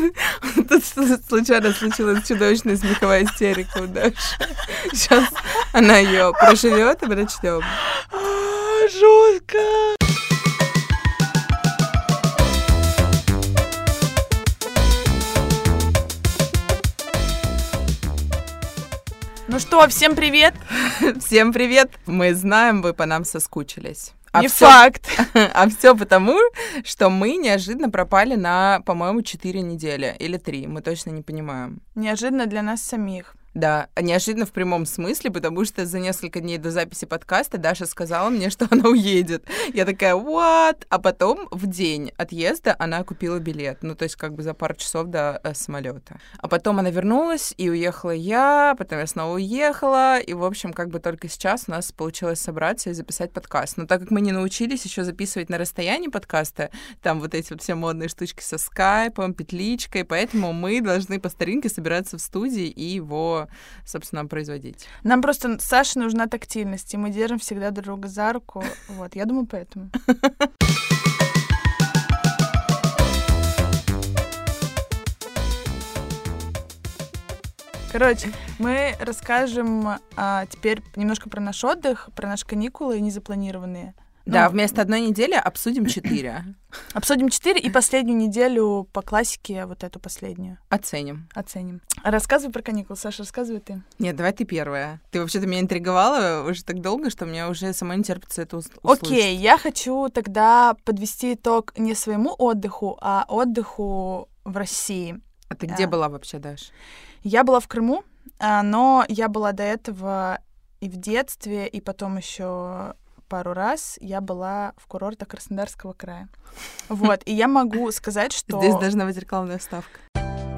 Тут случайно случилась чудовищная смеховая истерика у Даши. Сейчас она ее проживет, и начнем. А, Жутко! Ну что, всем привет! Всем привет! Мы знаем, вы по нам соскучились. Не факт. А все потому, что мы неожиданно пропали на, по-моему, 4 недели или 3, мы точно не понимаем. Неожиданно для нас самих. Да, неожиданно в прямом смысле, потому что за несколько дней до записи подкаста Даша сказала мне, что она уедет. Я такая, what? А потом в день отъезда она купила билет, ну то есть как бы за пару часов до э, самолета. А потом она вернулась, и уехала я, потом я снова уехала, и в общем как бы только сейчас у нас получилось собраться и записать подкаст. Но так как мы не научились еще записывать на расстоянии подкаста, там вот эти вот все модные штучки со скайпом, петличкой, поэтому мы должны по старинке собираться в студии и его собственно, производить. Нам просто Саше нужна тактильность, и мы держим всегда друг друга за руку. Вот, я думаю, поэтому. Короче, мы расскажем а, теперь немножко про наш отдых, про наши каникулы незапланированные. Да, Ну, вместо одной недели обсудим четыре. Обсудим четыре и последнюю неделю по классике, вот эту последнюю, Оценим. оценим. Рассказывай про каникулы, Саша, рассказывай ты. Нет, давай ты первая. Ты вообще-то меня интриговала уже так долго, что мне уже самой не терпится это ус- услышать. Окей, я хочу тогда подвести итог не своему отдыху, а отдыху в России. А ты где А. была вообще, Даш? Я была в Крыму, а, но я была до этого и в детстве, и потом еще пару раз я была в курортах Краснодарского края. Вот, и я могу сказать, что... Здесь должна быть рекламная вставка.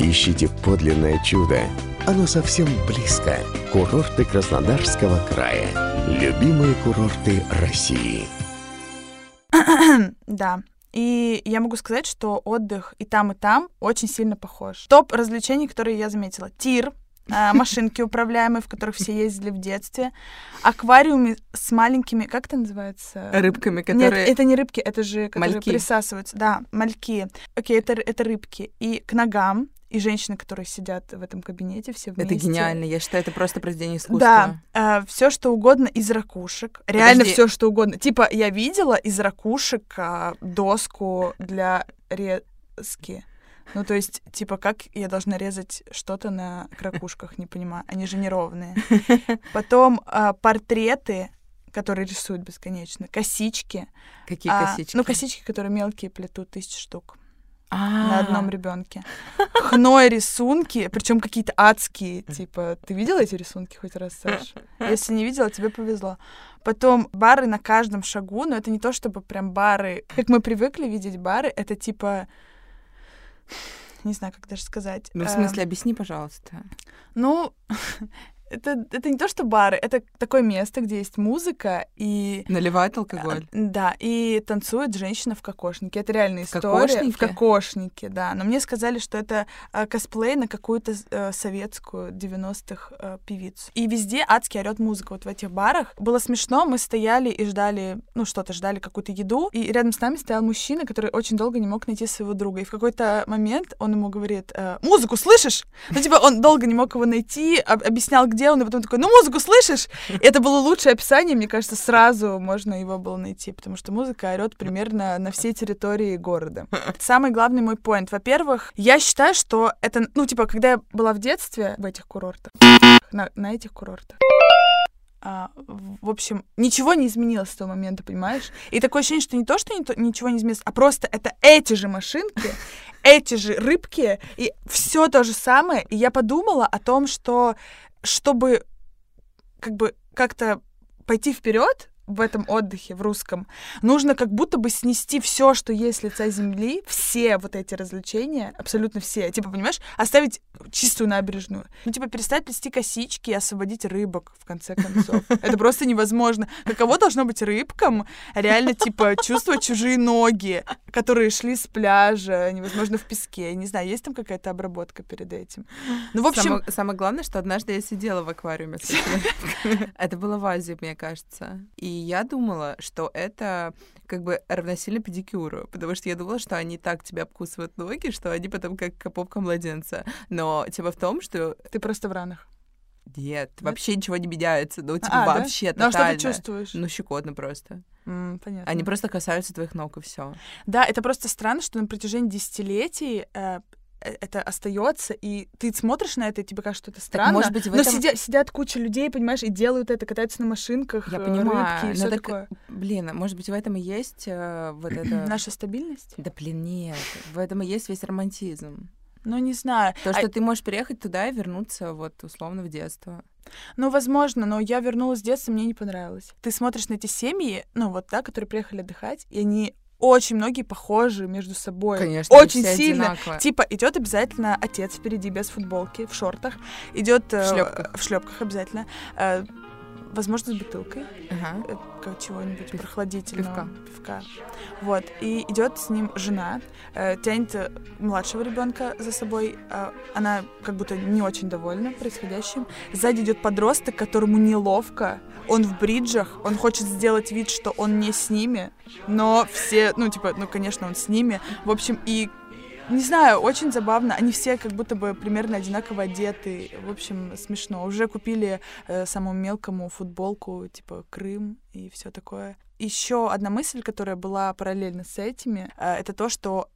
Ищите подлинное чудо. Оно совсем близко. Курорты Краснодарского края. Любимые курорты России. Да. И я могу сказать, что отдых и там, и там очень сильно похож. Топ развлечений, которые я заметила. Тир, машинки управляемые, в которых все ездили в детстве, аквариумы с маленькими, как это называется? Рыбками, Нет, которые... это не рыбки, это же которые Мальки. присасываются. Да, мальки. Окей, это, это рыбки. И к ногам, и женщины, которые сидят в этом кабинете все вместе. Это гениально. Я считаю, это просто произведение искусства. Да, все что угодно из ракушек. Реально все что угодно. Типа, я видела из ракушек а, доску для резки. Ну, то есть, типа, как я должна резать что-то на ракушках, не понимаю. Они же неровные. Потом а, портреты, которые рисуют бесконечно. Косички. Какие А, косички? Ну, косички, которые мелкие плетут тысячи штук А, на одном ребенке. Хной рисунки, причем какие-то адские. Типа, ты видела эти рисунки хоть раз, Саша? Если не видела, тебе повезло. Потом бары на каждом шагу, но это не то, чтобы прям бары, как мы привыкли видеть бары, это типа не знаю, как даже сказать. Ну, в Э, смысле, объясни, пожалуйста. Ну, это, это не то, что бары, это такое место, где есть музыка и Наливает алкоголь. а, Да, и танцует женщина в кокошнике. Это реальная В история. кокошнике? В кокошнике, да. Но мне сказали, что это э, косплей на какую-то э, советскую 90-х э, певицу. И везде адски орет музыка вот в этих барах. Было смешно, мы стояли и ждали, ну что-то, ждали какую-то еду, и рядом с нами стоял мужчина, который очень долго не мог найти своего друга. И в какой-то момент он ему говорит, э, музыку слышишь? Ну, типа, он долго не мог его найти, об- объяснял, где он, и потом такой, ну, музыку слышишь? Это было лучшее описание, мне кажется, сразу можно его было найти, потому что музыка орет примерно на всей территории города. Самый главный мой поинт. Во-первых, я считаю, что это, ну, типа, когда я была в детстве в этих курортах, на, на этих курортах, а, в в общем, ничего не изменилось с того момента, понимаешь? И такое ощущение, что не то, что не то- ничего не изменилось, а просто это эти же машинки, эти же рыбки, и все то же самое. И я подумала о том, что чтобы как бы как-то пойти вперед в этом отдыхе, в русском, нужно как будто бы снести все, что есть с лица земли, все вот эти развлечения, абсолютно все. Типа, понимаешь, оставить чистую набережную. Ну, типа, перестать плести косички и освободить рыбок, в конце концов. Это просто невозможно. Каково должно быть рыбкам реально, типа, чувствовать чужие ноги? которые шли с пляжа, невозможно в песке. Не знаю, есть там какая-то обработка перед этим. Ну, в общем... Самое, самое главное, что однажды я сидела в аквариуме. Это было в Азии, мне кажется. И я думала, что это как бы равносильно педикюру, потому что я думала, что они так тебя обкусывают ноги, что они потом как попка младенца. Но тема в том, что Ты просто в ранах. нет, вообще ничего не меняется. Ну, типа, А, да? вообще Ну, а что тотально. ты чувствуешь? Ну, щекотно просто. М, понятно. Они просто касаются твоих ног, и все. Да, это просто странно, что на протяжении десятилетий э, это остается, и ты смотришь на это, и тебе кажется, что это странно. может быть, в но этом- сидя- сидят куча людей, понимаешь, и делают это, катаются на машинках, Я э, понимаю, рыбки и но все так- такое. Блин, а может быть, в этом и есть э, вот это... Наша стабильность? Да блин, нет. В этом и есть весь романтизм. Ну, не знаю. То, А- что ты можешь приехать туда и вернуться вот условно в детство. Ну, возможно, но я вернулась с детства, мне не понравилось. Ты смотришь на эти семьи, ну вот, да, которые приехали отдыхать, и они очень многие похожи между собой. Конечно, очень сильно. одинаковые. Типа идет обязательно отец впереди без футболки, в шортах, идет В шлёпках. в шлепках обязательно, э, возможно с бутылкой Ага. э, чего-нибудь Пив- прохладительного, пивка. пивка. Вот и идет с ним жена, э, тянет э, младшего ребенка за собой, э, она как будто не очень довольна происходящим. Сзади идет подросток, которому неловко, он в бриджах, он хочет сделать вид, что он не с ними, но все, ну типа, ну конечно он с ними. В общем и не знаю, очень забавно. Они все как будто бы примерно одинаково одеты. В общем, смешно. Уже купили э, самому мелкому футболку, типа Крым и все такое. Еще одна мысль, которая была параллельно с этими, э, это то, что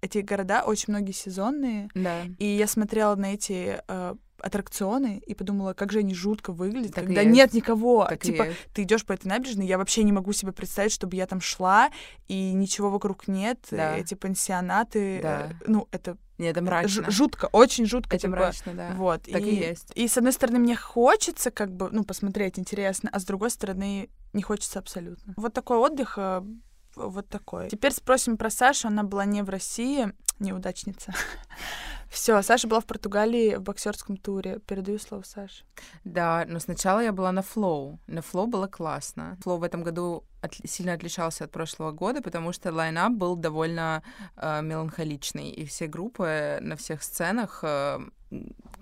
эти города очень многие сезонные. Да. И я смотрела на эти э, аттракционы и подумала, как же они жутко выглядят, Так и когда есть. нет никого. Так и типа, есть. ты идешь по этой набережной, я вообще не могу себе представить, чтобы я там шла, и ничего вокруг нет. Да. Эти пансионаты. Да. э, ну, это Нет, это ж- мрачно. жутко, очень жутко. Это типа, мрачно, да. Вот. Так и есть. И с одной стороны, мне хочется как бы, ну, посмотреть интересно, а с другой стороны, не хочется абсолютно. Вот такой отдых, э, вот такой. Теперь спросим про Сашу. Она была не в России, неудачница. Все, Саша была в Португалии в боксерском туре. Передаю слово Саше. Да, но сначала я была на Flow. На Flow было классно. Flow в этом году отли- сильно отличался от прошлого года, потому что line-up был довольно э, меланхоличный, и все группы на всех сценах э,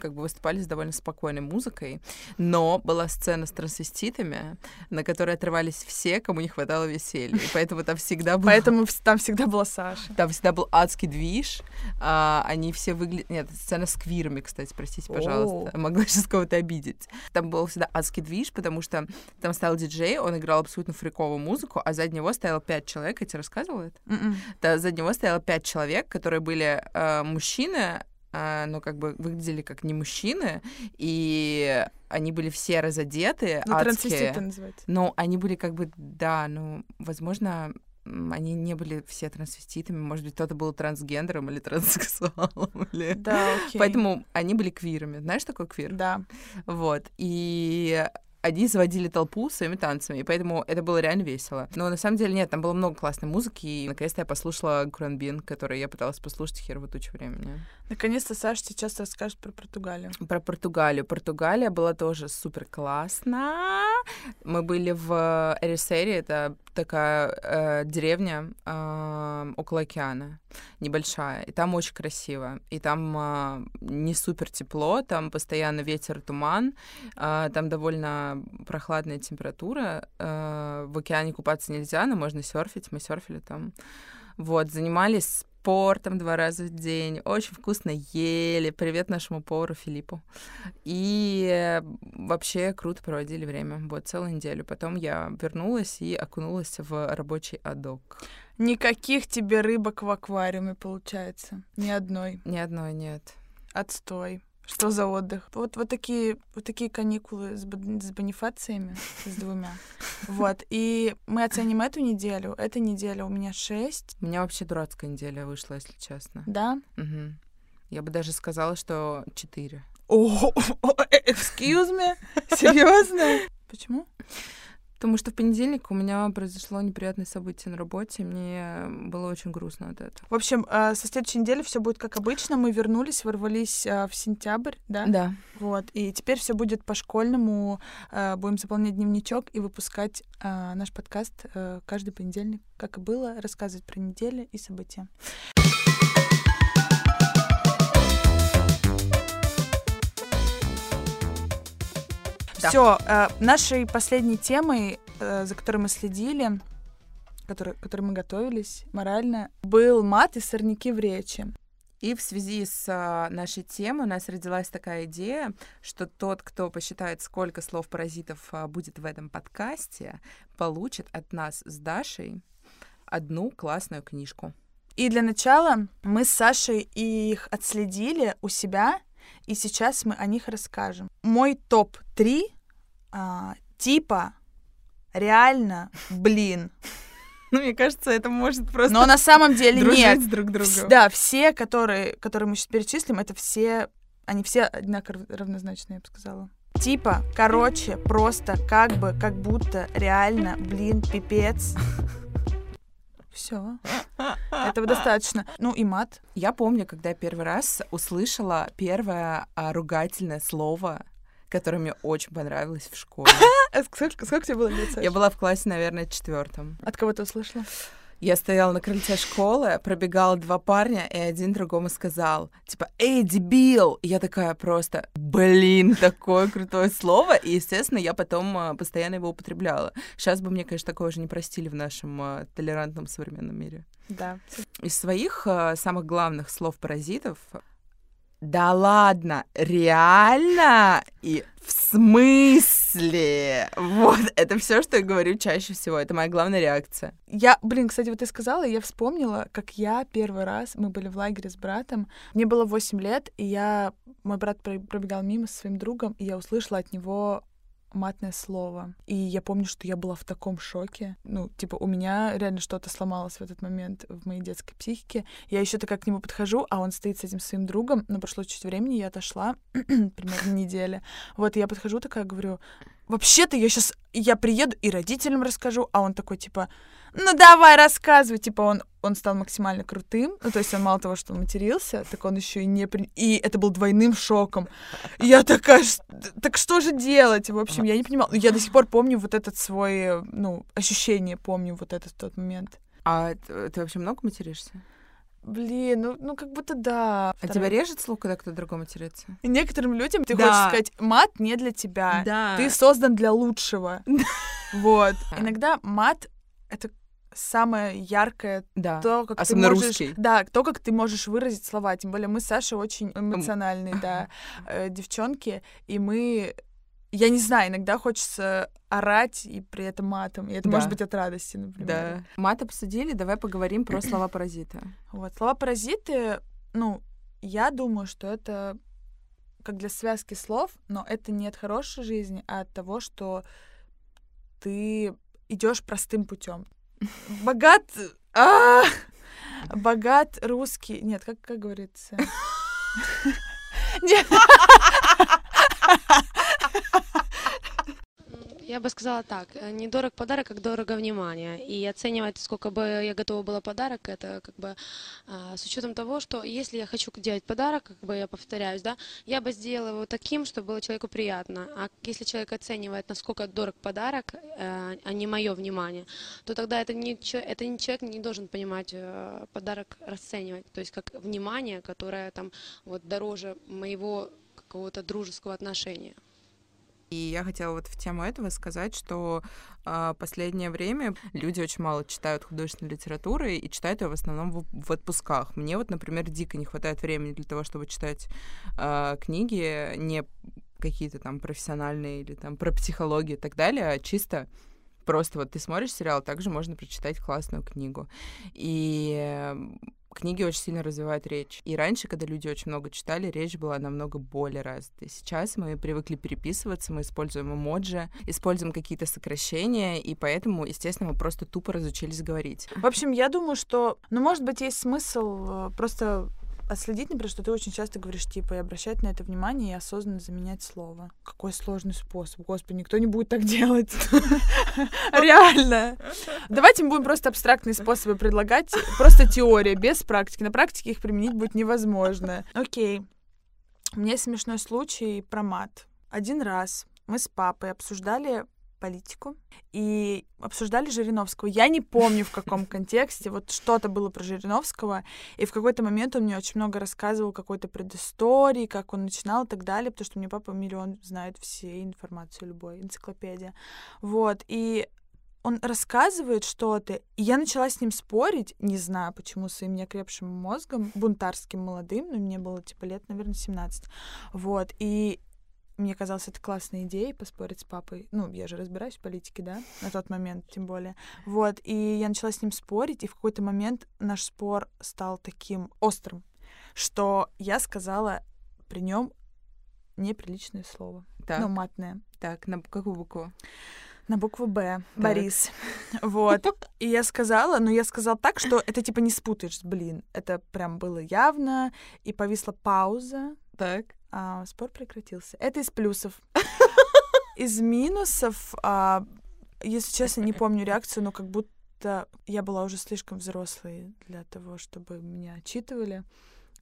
как бы выступали с довольно спокойной музыкой, но была сцена с трансвеститами, на которой отрывались все, кому не хватало веселья, и поэтому там всегда был... Поэтому там всегда была Саша. Там всегда был адский движ. а, они все выглядят... Нет, сцена с квирами, кстати, простите, пожалуйста. Могла сейчас кого-то обидеть. Там был всегда адский движ, потому что там стоял диджей, он играл абсолютно фриковую музыку, а сзади него стояло пять человек. Я тебе рассказывала это? М-м. Да, сзади него стояло пять человек, которые были э, мужчины, э, но как бы выглядели как не мужчины, и они были все разодеты, Ну, трансвеститы называется. Ну, они были как бы, да, ну, возможно, они не были все трансвеститами, может быть, кто-то был трансгендером или транссексуалом, или... Да, окей. Поэтому они были квирами. Знаешь, что такое квир? Да. Вот. И они заводили толпу своими танцами, и поэтому это было реально весело. Но на самом деле нет, там было много классной музыки, и наконец-то я послушала Куранбин, который я пыталась послушать херово тучу времени. Наконец-то Саша сейчас расскажет про Португалию. Про Португалию. Португалия была тоже супер классно. Мы были в Эрисере, это такая э, деревня э, около океана, небольшая. И там очень красиво. И там э, не супер тепло, там постоянно ветер, туман, э, там довольно прохладная температура. Э, в океане купаться нельзя, но можно серфить. Мы серфили там. Вот, занимались спортом два раза в день, очень вкусно ели. Привет нашему повару Филиппу. И э, вообще круто проводили время, вот, целую неделю. Потом я вернулась и окунулась в рабочий адок. Никаких тебе рыбок в аквариуме, получается. Ни одной. Ни одной нет. Отстой. Что за отдых? Вот, вот, такие, вот такие каникулы с, бон- с бонифациями, с двумя. Вот. И мы оценим эту неделю. Эта неделя у меня шесть. У меня вообще дурацкая неделя вышла, если честно. Да? Мгм. Я бы даже сказала, что четыре. О, excuse me? Серьезно? Почему? Потому что в понедельник у меня произошло неприятное событие на работе. Мне было очень грустно от этого. В общем, э, со следующей недели все будет как обычно. Мы вернулись, ворвались э, в сентябрь, да? Да. Вот. И теперь все будет по-школьному. Э, Будем заполнять дневничок и выпускать наш подкаст каждый понедельник, как и было, рассказывать про недели и события. Да. Все, нашей последней темой, э, за которой мы следили, которой, которой мы готовились морально, был мат и сорняки в речи. И в связи с а, нашей темой у нас родилась такая идея, что тот, кто посчитает, сколько слов паразитов будет в этом подкасте, получит от нас с Дашей одну классную книжку. И для начала мы с Сашей их отследили у себя, и сейчас мы о них расскажем. Мой топ-3 а, типа реально, блин. Ну, мне кажется, это может просто Но на самом деле дружить нет. с друг другом. Да, все, которые, которые мы сейчас перечислим, это все, они все одинаково равнозначные, я бы сказала. Типа, короче, просто, как бы, как будто, реально, блин, пипец. Все. Этого достаточно. Ну и мат. Я помню, когда я первый раз услышала первое а, ругательное слово, которое мне очень понравилось в школе. А сколько, сколько тебе было лет, Саш? Я была в классе, наверное, четвертом. От кого ты услышала? Я стояла на крыльце школы, пробегало два парня, и один другому сказал, типа, «Эй, дебил!» И я такая просто, блин, такое крутое слово. И, естественно, я потом а, постоянно его употребляла. Сейчас бы мне, конечно, такое уже не простили в нашем а, толерантном современном мире. Да. Из своих а, самых главных слов-паразитов да ладно, реально? И в смысле? Вот, это все, что я говорю чаще всего. Это моя главная реакция. Я, блин, кстати, вот ты сказала, и я вспомнила, как я первый раз, мы были в лагере с братом, мне было 8 лет, и я, мой брат про- пробегал мимо со своим другом, и я услышала от него матное слово. И я помню, что я была в таком шоке. Ну, типа, у меня реально что-то сломалось в этот момент в моей детской психике. Я еще такая к нему подхожу, а он стоит с этим своим другом. Но прошло чуть времени, я отошла, примерно неделя. Вот, я подхожу такая, говорю, вообще-то я сейчас, я приеду и родителям расскажу, а он такой, типа, ну давай, рассказывай. Типа, он, он стал максимально крутым. Ну, то есть он мало того, что он матерился, так он еще и не... при- И это был двойным шоком. Я такая, «Ш- так что же делать? В общем, я не понимала. Я до сих пор помню вот этот свой, э, ну, ощущение, помню вот этот тот момент. А ты вообще много материшься? Блин, ну, ну как будто да. А тебя режет слух, когда кто-то другой матерится? И Некоторым людям ты Да. хочешь сказать, мат не для тебя. Да. Ты создан для лучшего. Вот. Иногда мат — это самое яркое Да. то, как Особенно ты можешь, русский. да, то, как ты можешь выразить слова. Тем более мы с Сашей очень эмоциональные, да, э, девчонки, и мы, я не знаю, иногда хочется орать и при этом матом, и это Да. может быть от радости, например. Да. Мат обсудили, давай поговорим про слова паразита. Вот слова паразиты, ну, я думаю, что это как для связки слов, но это не от хорошей жизни, а от того, что ты идешь простым путем. Богат, а, богат русский, нет, как как говорится. Нет. Я бы сказала так, э, не дорог подарок, как дорого внимание. И оценивать, сколько бы я готова была подарок, это как бы а, с учетом того, что если я хочу делать подарок, как бы я повторяюсь, да, я бы сделала его таким, чтобы было человеку приятно. А если человек оценивает, насколько дорог подарок, э, а не мое внимание, то тогда это не, это не человек не должен понимать э, подарок расценивать, то есть как внимание, которое там вот дороже моего какого-то дружеского отношения. И я хотела вот в тему этого сказать, что а, последнее время люди очень мало читают художественной литературы и читают ее в основном в, в отпусках. Мне вот, например, дико не хватает времени для того, чтобы читать а, книги, не какие-то там профессиональные или там про психологию и так далее, а чисто просто вот ты смотришь сериал, также можно прочитать классную книгу. И э, книги очень сильно развивают речь. И раньше, когда люди очень много читали, речь была намного более развитой. Сейчас мы привыкли переписываться, мы используем эмоджи, используем какие-то сокращения, и поэтому, естественно, мы просто тупо разучились говорить. В общем, я думаю, что, ну, может быть, есть смысл э, просто отследить, например, что ты очень часто говоришь, типа, и обращать на это внимание и осознанно заменять слово. Какой сложный способ. Господи, никто не будет так делать. Реально. Давайте мы будем просто абстрактные способы предлагать. Просто теория, без практики. На практике их применить будет невозможно. Окей. У меня смешной случай про мат. Один раз мы с папой обсуждали политику и обсуждали Жириновского. Я не помню, в каком контексте. Вот что-то было про Жириновского, и в какой-то момент он мне очень много рассказывал какой-то предыстории, как он начинал и так далее, потому что мне папа миллион знает все информацию любой, энциклопедия. Вот, и он рассказывает что-то, и я начала с ним спорить, не знаю почему, своим неокрепшим мозгом, бунтарским молодым, но мне было, типа, лет, наверное, 17. Вот, и мне казалось, это классная идея поспорить с папой. Ну, я же разбираюсь в политике, да, на тот момент тем более. Вот, и я начала с ним спорить, и в какой-то момент наш спор стал таким острым, что я сказала при нем неприличное слово. Так. Ну, матное. Так, на какую букву? На букву Б. Борис. Вот. И я сказала, но я сказала так, что это типа не спутаешь, блин. Это прям было явно. И повисла пауза. Так. А, спор прекратился. Это из плюсов. Из минусов, а, если честно, не помню реакцию, но как будто я была уже слишком взрослой для того, чтобы меня отчитывали.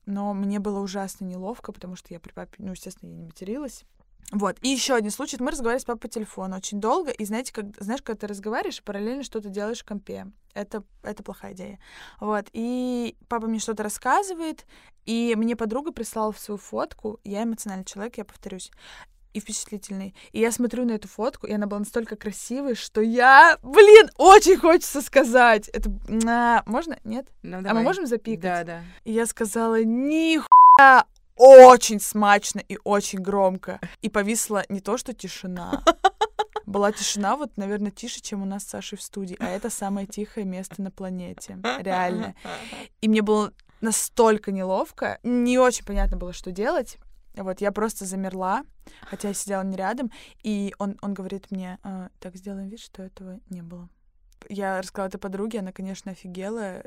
Но мне было ужасно неловко, потому что я при папе, ну, естественно, я не материлась. Вот. И еще один случай. Мы разговаривали с папой по телефону очень долго. И знаете, как, знаешь, когда ты разговариваешь и параллельно что-то делаешь в компе. Это, это плохая идея. Вот. И папа мне что-то рассказывает, и мне подруга прислала в свою фотку. Я эмоциональный человек, я повторюсь и впечатлительный. И я смотрю на эту фотку, и она была настолько красивой, что я, блин, очень хочется сказать. Это а, можно? Нет? Ну, А давай. мы можем запикать? Да, да. И я сказала, нихуя, очень смачно и очень громко. И повисла не то, что тишина. Была тишина, вот, наверное, тише, чем у нас с Сашей в студии. А это самое тихое место на планете. Реально. И мне было настолько неловко. Не очень понятно было, что делать. Вот, я просто замерла, хотя я сидела не рядом, и он, он говорит мне, «А, так, сделаем вид, что этого не было. Я рассказала это подруге, она, конечно, офигела,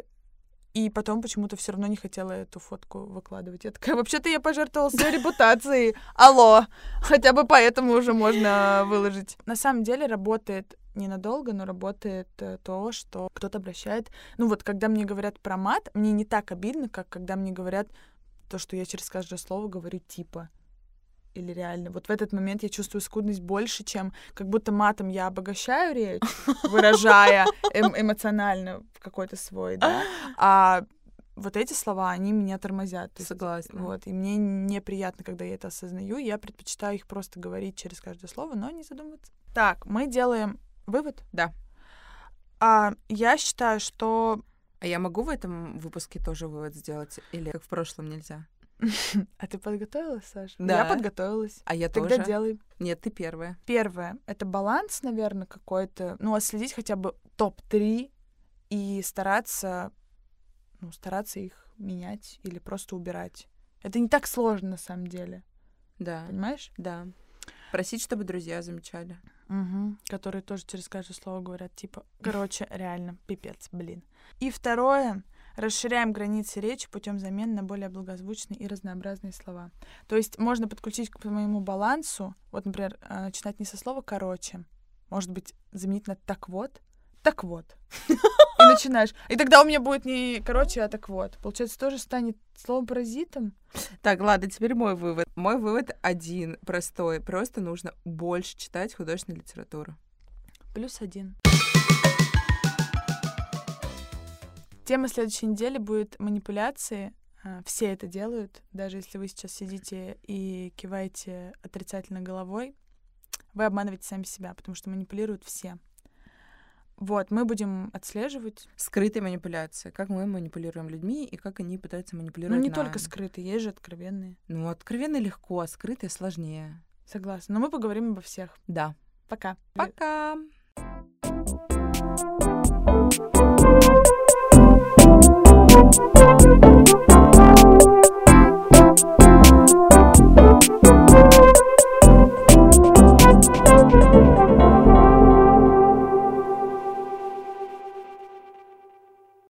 и потом почему-то все равно не хотела эту фотку выкладывать. Я такая, вообще-то я пожертвовала своей репутацией. Алло, хотя бы поэтому уже можно выложить. На самом деле работает ненадолго, но работает э, то, что кто-то обращает. Ну вот, когда мне говорят про мат, мне не так обидно, как когда мне говорят то, что я через каждое слово говорю типа или реально. Вот в этот момент я чувствую скудность больше, чем как будто матом я обогащаю речь, выражая эм- эмоционально какой-то свой, да. А вот эти слова, они меня тормозят. Согласна. Вот, и мне неприятно, когда я это осознаю. Я предпочитаю их просто говорить через каждое слово, но не задумываться. Так, мы делаем вывод? Да. А, я считаю, что... А я могу в этом выпуске тоже вывод сделать? Или как в прошлом нельзя? А ты подготовилась, Саша? Да. Я подготовилась. А я Тогда тоже? делай. Нет, ты первая. Первое — это баланс, наверное, какой-то. Ну, отследить хотя бы топ-3 и стараться, ну, стараться их менять или просто убирать. Это не так сложно, на самом деле. Да, Понимаешь? да. Просить, чтобы друзья замечали. Угу. Которые тоже через каждое слово говорят, типа, короче, реально, пипец, блин. И второе — расширяем границы речи путем замены на более благозвучные и разнообразные слова. То есть можно подключить к моему балансу, вот, например, э, начинать не со слова «короче», может быть, заменить на «так вот», «так вот». И начинаешь. И тогда у меня будет не «короче», а «так вот». Получается, тоже станет словом паразитом. Так, ладно, теперь мой вывод. Мой вывод один, простой. Просто нужно больше читать художественную литературу. Плюс один. Тема следующей недели будет манипуляции. А, Все это делают, даже если вы сейчас сидите и киваете отрицательно головой, вы обманываете сами себя, потому что манипулируют все. Вот, мы будем отслеживать. Скрытые манипуляции. Как мы манипулируем людьми и как они пытаются Ну, манипулировать не нами. только скрытые, есть же откровенные. Ну, откровенно легко, а скрытые сложнее. Согласна. Но мы поговорим обо всех. Да. Пока. Пока!